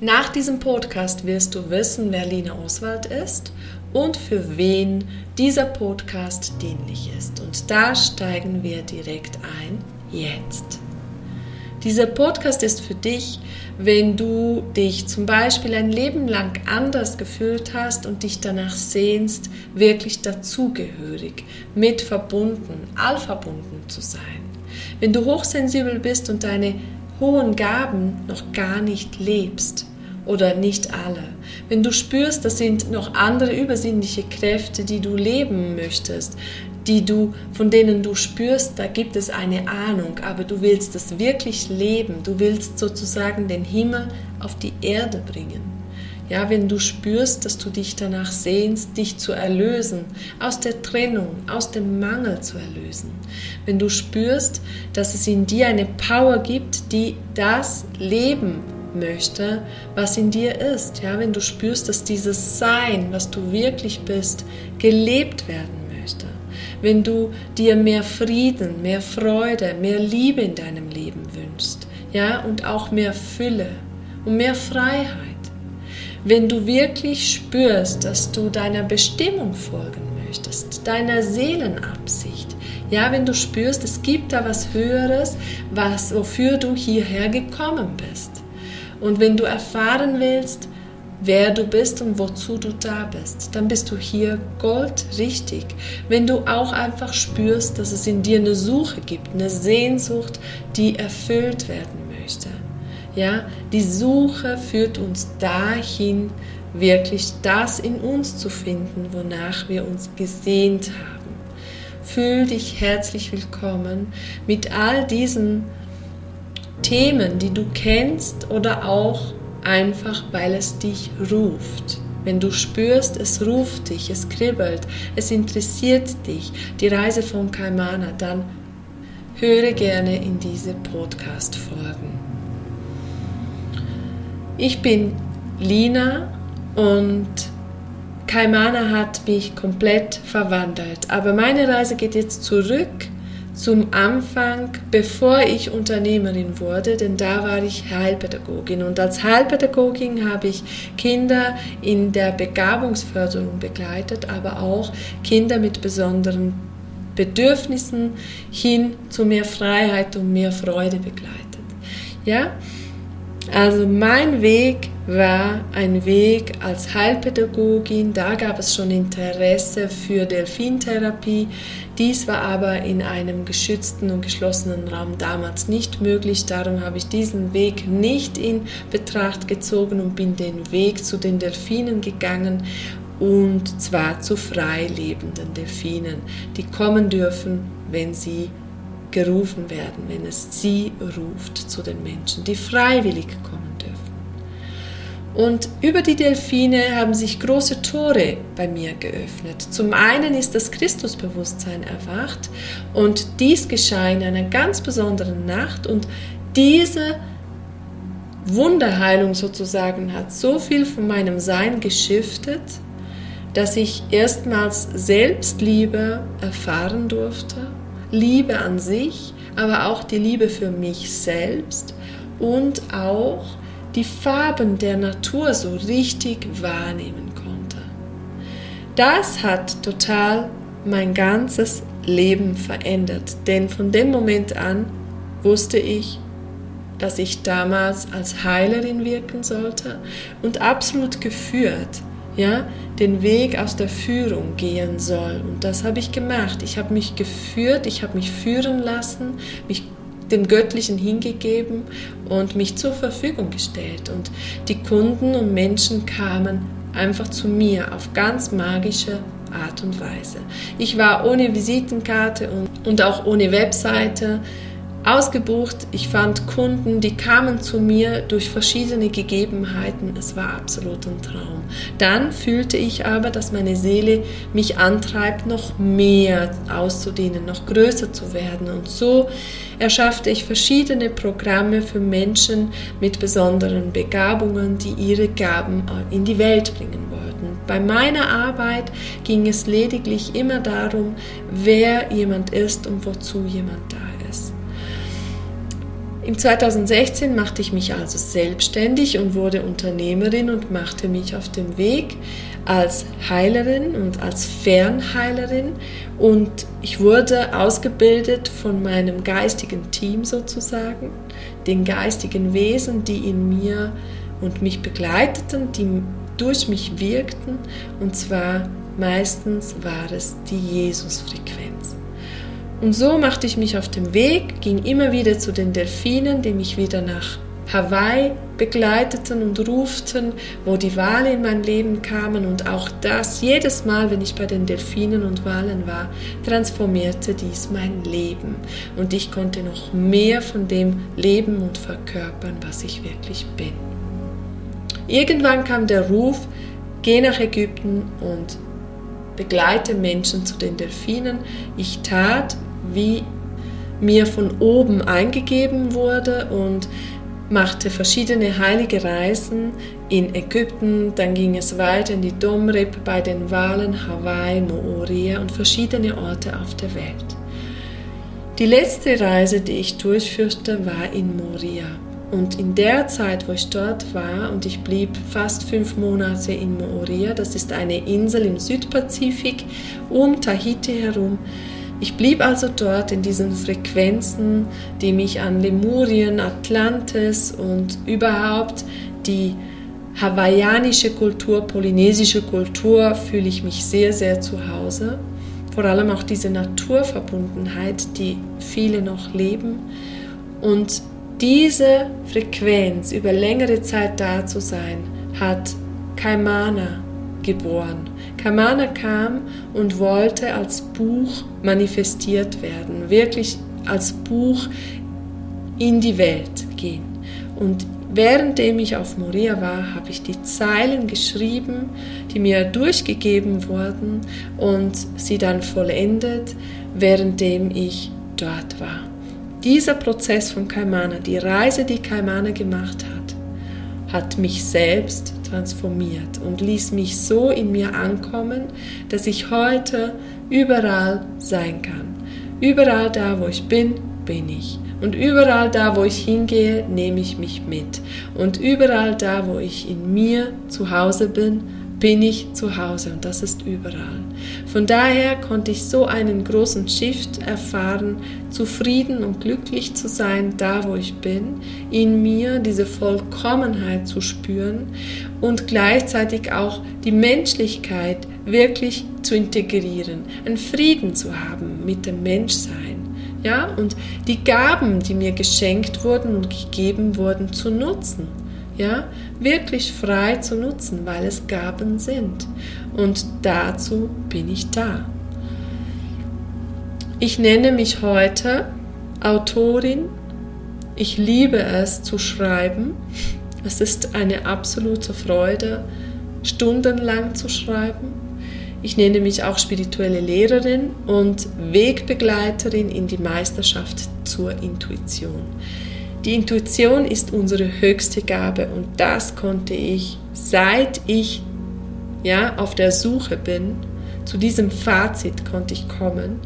Nach diesem Podcast wirst du wissen, wer Lina Oswald ist und für wen dieser Podcast dienlich ist. Und da steigen wir direkt ein. Jetzt. Dieser Podcast ist für dich, wenn du dich zum Beispiel ein Leben lang anders gefühlt hast und dich danach sehnst, wirklich dazugehörig, mit verbunden, all verbunden zu sein. Wenn du hochsensibel bist und deine hohen Gaben noch gar nicht lebst oder nicht alle. Wenn du spürst, das sind noch andere übersinnliche Kräfte, die du leben möchtest, die du, von denen du spürst, da gibt es eine Ahnung, aber du willst es wirklich leben. Du willst sozusagen den Himmel auf die Erde bringen. Ja, wenn du spürst, dass du dich danach sehnst, dich zu erlösen, aus der Trennung, aus dem Mangel zu erlösen. Wenn du spürst, dass es in dir eine Power gibt, die das Leben möchte, was in dir ist. Ja, wenn du spürst, dass dieses Sein, was du wirklich bist, gelebt werden möchte. Wenn du dir mehr Frieden, mehr Freude, mehr Liebe in deinem Leben wünschst. Ja, und auch mehr Fülle und mehr Freiheit wenn du wirklich spürst, dass du deiner Bestimmung folgen möchtest, deiner Seelenabsicht, ja, wenn du spürst, es gibt da was Höheres, was, wofür du hierher gekommen bist. Und wenn du erfahren willst, wer du bist und wozu du da bist, dann bist du hier goldrichtig. Wenn du auch einfach spürst, dass es in dir eine Suche gibt, eine Sehnsucht, die erfüllt werden möchte. Ja, die Suche führt uns dahin, wirklich das in uns zu finden, wonach wir uns gesehnt haben. Fühl dich herzlich willkommen mit all diesen Themen, die du kennst oder auch einfach, weil es dich ruft. Wenn du spürst, es ruft dich, es kribbelt, es interessiert dich, die Reise von Kaimana, dann höre gerne in diese Podcast-Folgen. Ich bin Lina und Kaimana hat mich komplett verwandelt. Aber meine Reise geht jetzt zurück zum Anfang, bevor ich Unternehmerin wurde, denn da war ich Heilpädagogin. Und als Heilpädagogin habe ich Kinder in der Begabungsförderung begleitet, aber auch Kinder mit besonderen Bedürfnissen hin zu mehr Freiheit und mehr Freude begleitet. Ja, also mein Weg war ein Weg als Heilpädagogin. Da gab es schon Interesse für Delfintherapie. Dies war aber in einem geschützten und geschlossenen Raum damals nicht möglich. Darum habe ich diesen Weg nicht in Betracht gezogen und bin den Weg zu den Delfinen gegangen und zwar zu frei lebenden Delfinen, die kommen dürfen, wenn sie gerufen werden, wenn es sie ruft zu den Menschen, die freiwillig kommen dürfen. Und über die Delfine haben sich große Tore bei mir geöffnet. Zum einen ist das Christusbewusstsein erwacht und dies geschah in einer ganz besonderen Nacht und diese Wunderheilung sozusagen hat so viel von meinem Sein geschiftet, dass ich erstmals Selbstliebe erfahren durfte Liebe an sich, aber auch die Liebe für mich selbst und auch die Farben der Natur so richtig wahrnehmen konnte. Das hat total mein ganzes Leben verändert, denn von dem Moment an wusste ich, dass ich damals als Heilerin wirken sollte und absolut geführt ja, den Weg aus der Führung gehen soll. Und das habe ich gemacht. Ich habe mich geführt, ich habe mich führen lassen, mich dem Göttlichen hingegeben und mich zur Verfügung gestellt. Und die Kunden und Menschen kamen einfach zu mir auf ganz magische Art und Weise. Ich war ohne Visitenkarte und, und auch ohne Webseite ausgebucht. Ich fand Kunden, die kamen zu mir durch verschiedene Gegebenheiten. Es war absolut ein Traum. Dann fühlte ich aber, dass meine Seele mich antreibt, noch mehr auszudehnen, noch größer zu werden. Und so erschaffte ich verschiedene Programme für Menschen mit besonderen Begabungen, die ihre Gaben in die Welt bringen wollten. Bei meiner Arbeit ging es lediglich immer darum, wer jemand ist und wozu jemand da ist. Im 2016 machte ich mich also selbstständig und wurde Unternehmerin und machte mich auf den Weg als Heilerin und als Fernheilerin und ich wurde ausgebildet von meinem geistigen Team sozusagen, den geistigen Wesen, die in mir und mich begleiteten, die durch mich wirkten und zwar meistens war es die Jesus-Frequenz. Und so machte ich mich auf den Weg, ging immer wieder zu den Delfinen, die mich wieder nach Hawaii begleiteten und ruften, wo die Wale in mein Leben kamen und auch das jedes Mal, wenn ich bei den Delfinen und Walen war, transformierte dies mein Leben und ich konnte noch mehr von dem leben und verkörpern, was ich wirklich bin. Irgendwann kam der Ruf, geh nach Ägypten und begleite Menschen zu den Delfinen. Ich tat, wie mir von oben eingegeben wurde und machte verschiedene heilige Reisen in Ägypten, dann ging es weiter in die Domrep bei den Walen, Hawaii, Mooria und verschiedene Orte auf der Welt. Die letzte Reise, die ich durchführte, war in Moria. Und in der Zeit, wo ich dort war, und ich blieb fast fünf Monate in Mooria, das ist eine Insel im Südpazifik um Tahiti herum, ich blieb also dort in diesen Frequenzen, die mich an Lemurien, Atlantis und überhaupt die hawaiianische Kultur, polynesische Kultur fühle ich mich sehr, sehr zu Hause. Vor allem auch diese Naturverbundenheit, die viele noch leben. Und diese Frequenz über längere Zeit da zu sein, hat Kaimana geboren. Kamana kam und wollte als Buch manifestiert werden, wirklich als Buch in die Welt gehen. Und währenddem ich auf Moria war, habe ich die Zeilen geschrieben, die mir durchgegeben wurden und sie dann vollendet, währenddem ich dort war. Dieser Prozess von Kaimana, die Reise, die Kaimana gemacht hat, hat mich selbst transformiert und ließ mich so in mir ankommen, dass ich heute überall sein kann. Überall da, wo ich bin, bin ich. Und überall da, wo ich hingehe, nehme ich mich mit. Und überall da, wo ich in mir zu Hause bin, bin ich zu Hause und das ist überall. Von daher konnte ich so einen großen Shift erfahren, zufrieden und glücklich zu sein, da wo ich bin, in mir diese Vollkommenheit zu spüren und gleichzeitig auch die Menschlichkeit wirklich zu integrieren, einen Frieden zu haben mit dem Menschsein. Ja, und die Gaben, die mir geschenkt wurden und gegeben wurden, zu nutzen ja, wirklich frei zu nutzen, weil es Gaben sind. Und dazu bin ich da. Ich nenne mich heute Autorin. Ich liebe es zu schreiben. Es ist eine absolute Freude, stundenlang zu schreiben. Ich nenne mich auch spirituelle Lehrerin und Wegbegleiterin in die Meisterschaft zur Intuition. Die Intuition ist unsere höchste Gabe und das konnte ich, seit ich ja, auf der Suche bin, zu diesem Fazit konnte ich kommen.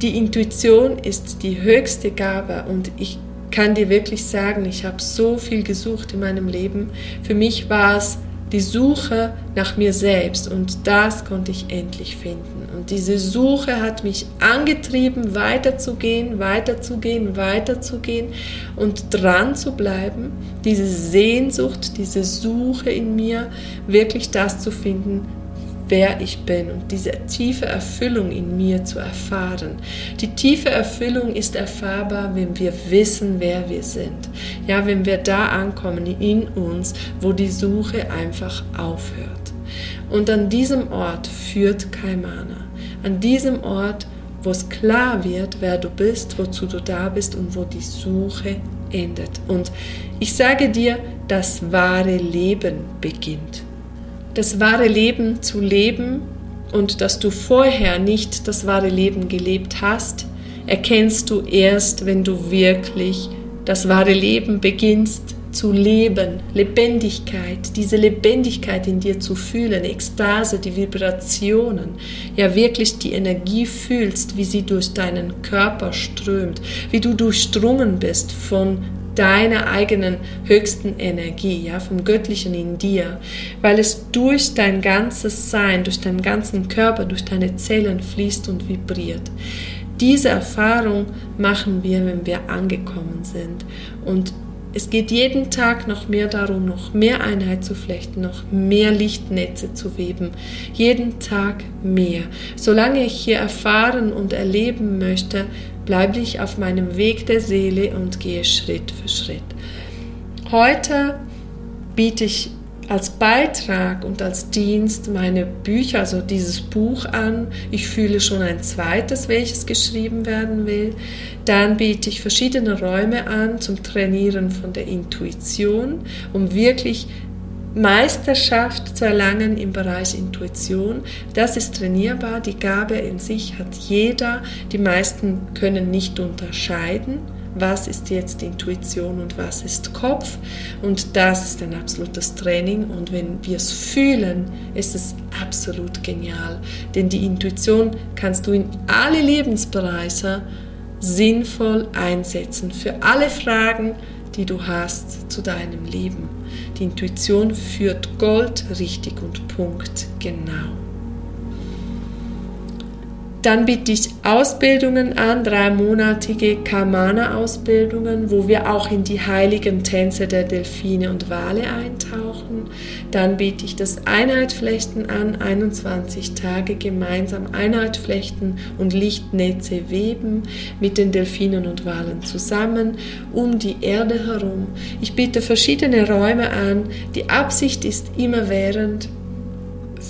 Die Intuition ist die höchste Gabe und ich kann dir wirklich sagen, ich habe so viel gesucht in meinem Leben. Für mich war es die Suche nach mir selbst und das konnte ich endlich finden. Und diese Suche hat mich angetrieben, weiterzugehen, weiterzugehen, weiterzugehen und dran zu bleiben. Diese Sehnsucht, diese Suche in mir, wirklich das zu finden, wer ich bin und diese tiefe Erfüllung in mir zu erfahren. Die tiefe Erfüllung ist erfahrbar, wenn wir wissen, wer wir sind. Ja, wenn wir da ankommen in uns, wo die Suche einfach aufhört. Und an diesem Ort führt Kaimana. An diesem Ort wo es klar wird, wer du bist, wozu du da bist und wo die Suche endet. Und ich sage dir, das wahre Leben beginnt. Das wahre Leben zu leben und dass du vorher nicht das wahre Leben gelebt hast, erkennst du erst, wenn du wirklich das wahre Leben beginnst zu leben, Lebendigkeit, diese Lebendigkeit in dir zu fühlen, Ekstase, die Vibrationen, ja wirklich die Energie fühlst, wie sie durch deinen Körper strömt, wie du durchdrungen bist von deiner eigenen höchsten Energie, ja, vom Göttlichen in dir, weil es durch dein ganzes Sein, durch deinen ganzen Körper, durch deine Zellen fließt und vibriert. Diese Erfahrung machen wir, wenn wir angekommen sind. Und es geht jeden Tag noch mehr darum, noch mehr Einheit zu flechten, noch mehr Lichtnetze zu weben. Jeden Tag mehr. Solange ich hier erfahren und erleben möchte, bleibe ich auf meinem Weg der Seele und gehe Schritt für Schritt. Heute biete ich als Beitrag und als Dienst meine Bücher, also dieses Buch an. Ich fühle schon ein zweites, welches geschrieben werden will. Dann biete ich verschiedene Räume an zum Trainieren von der Intuition, um wirklich Meisterschaft zu erlangen im Bereich Intuition. Das ist trainierbar. Die Gabe in sich hat jeder. Die meisten können nicht unterscheiden was ist jetzt Intuition und was ist Kopf. Und das ist ein absolutes Training. Und wenn wir es fühlen, ist es absolut genial. Denn die Intuition kannst du in alle Lebensbereiche sinnvoll einsetzen. Für alle Fragen, die du hast zu deinem Leben. Die Intuition führt Gold richtig und Punkt genau. Dann biete ich Ausbildungen an, dreimonatige Kamana-Ausbildungen, wo wir auch in die heiligen Tänze der Delfine und Wale eintauchen. Dann biete ich das Einheitflechten an, 21 Tage gemeinsam Einheitflechten und Lichtnetze weben mit den Delfinen und Walen zusammen um die Erde herum. Ich biete verschiedene Räume an. Die Absicht ist immerwährend,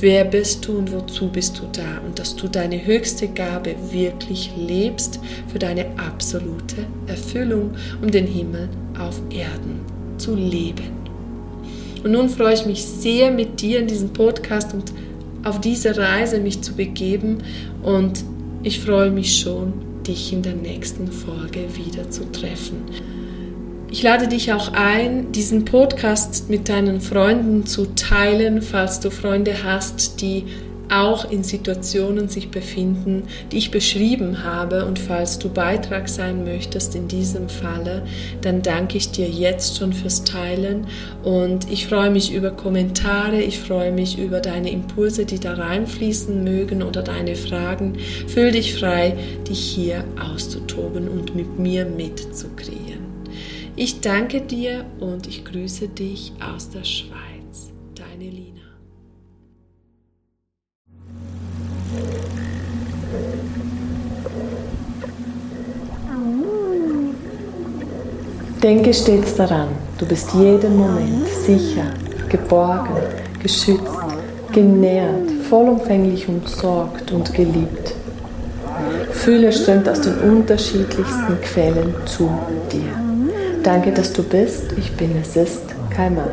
wer bist du und wozu bist du da und dass du deine höchste Gabe wirklich lebst für deine absolute Erfüllung, um den Himmel auf Erden zu leben. Und nun freue ich mich sehr mit dir in diesem Podcast und auf diese Reise mich zu begeben und ich freue mich schon, dich in der nächsten Folge wieder zu treffen. Ich lade dich auch ein, diesen Podcast mit deinen Freunden zu teilen, falls du Freunde hast, die auch in Situationen sich befinden, die ich beschrieben habe. Und falls du Beitrag sein möchtest in diesem Falle, dann danke ich dir jetzt schon fürs Teilen. Und ich freue mich über Kommentare, ich freue mich über deine Impulse, die da reinfließen mögen oder deine Fragen. Fühl dich frei, dich hier auszutoben und mit mir mitzukriegen. Ich danke dir und ich grüße dich aus der Schweiz. Deine Lina. Denke stets daran, du bist jeden Moment sicher, geborgen, geschützt, genährt, vollumfänglich umsorgt und geliebt. Fühle strömt aus den unterschiedlichsten Quellen zu dir. Danke, dass du bist. Ich bin es ist Keimer.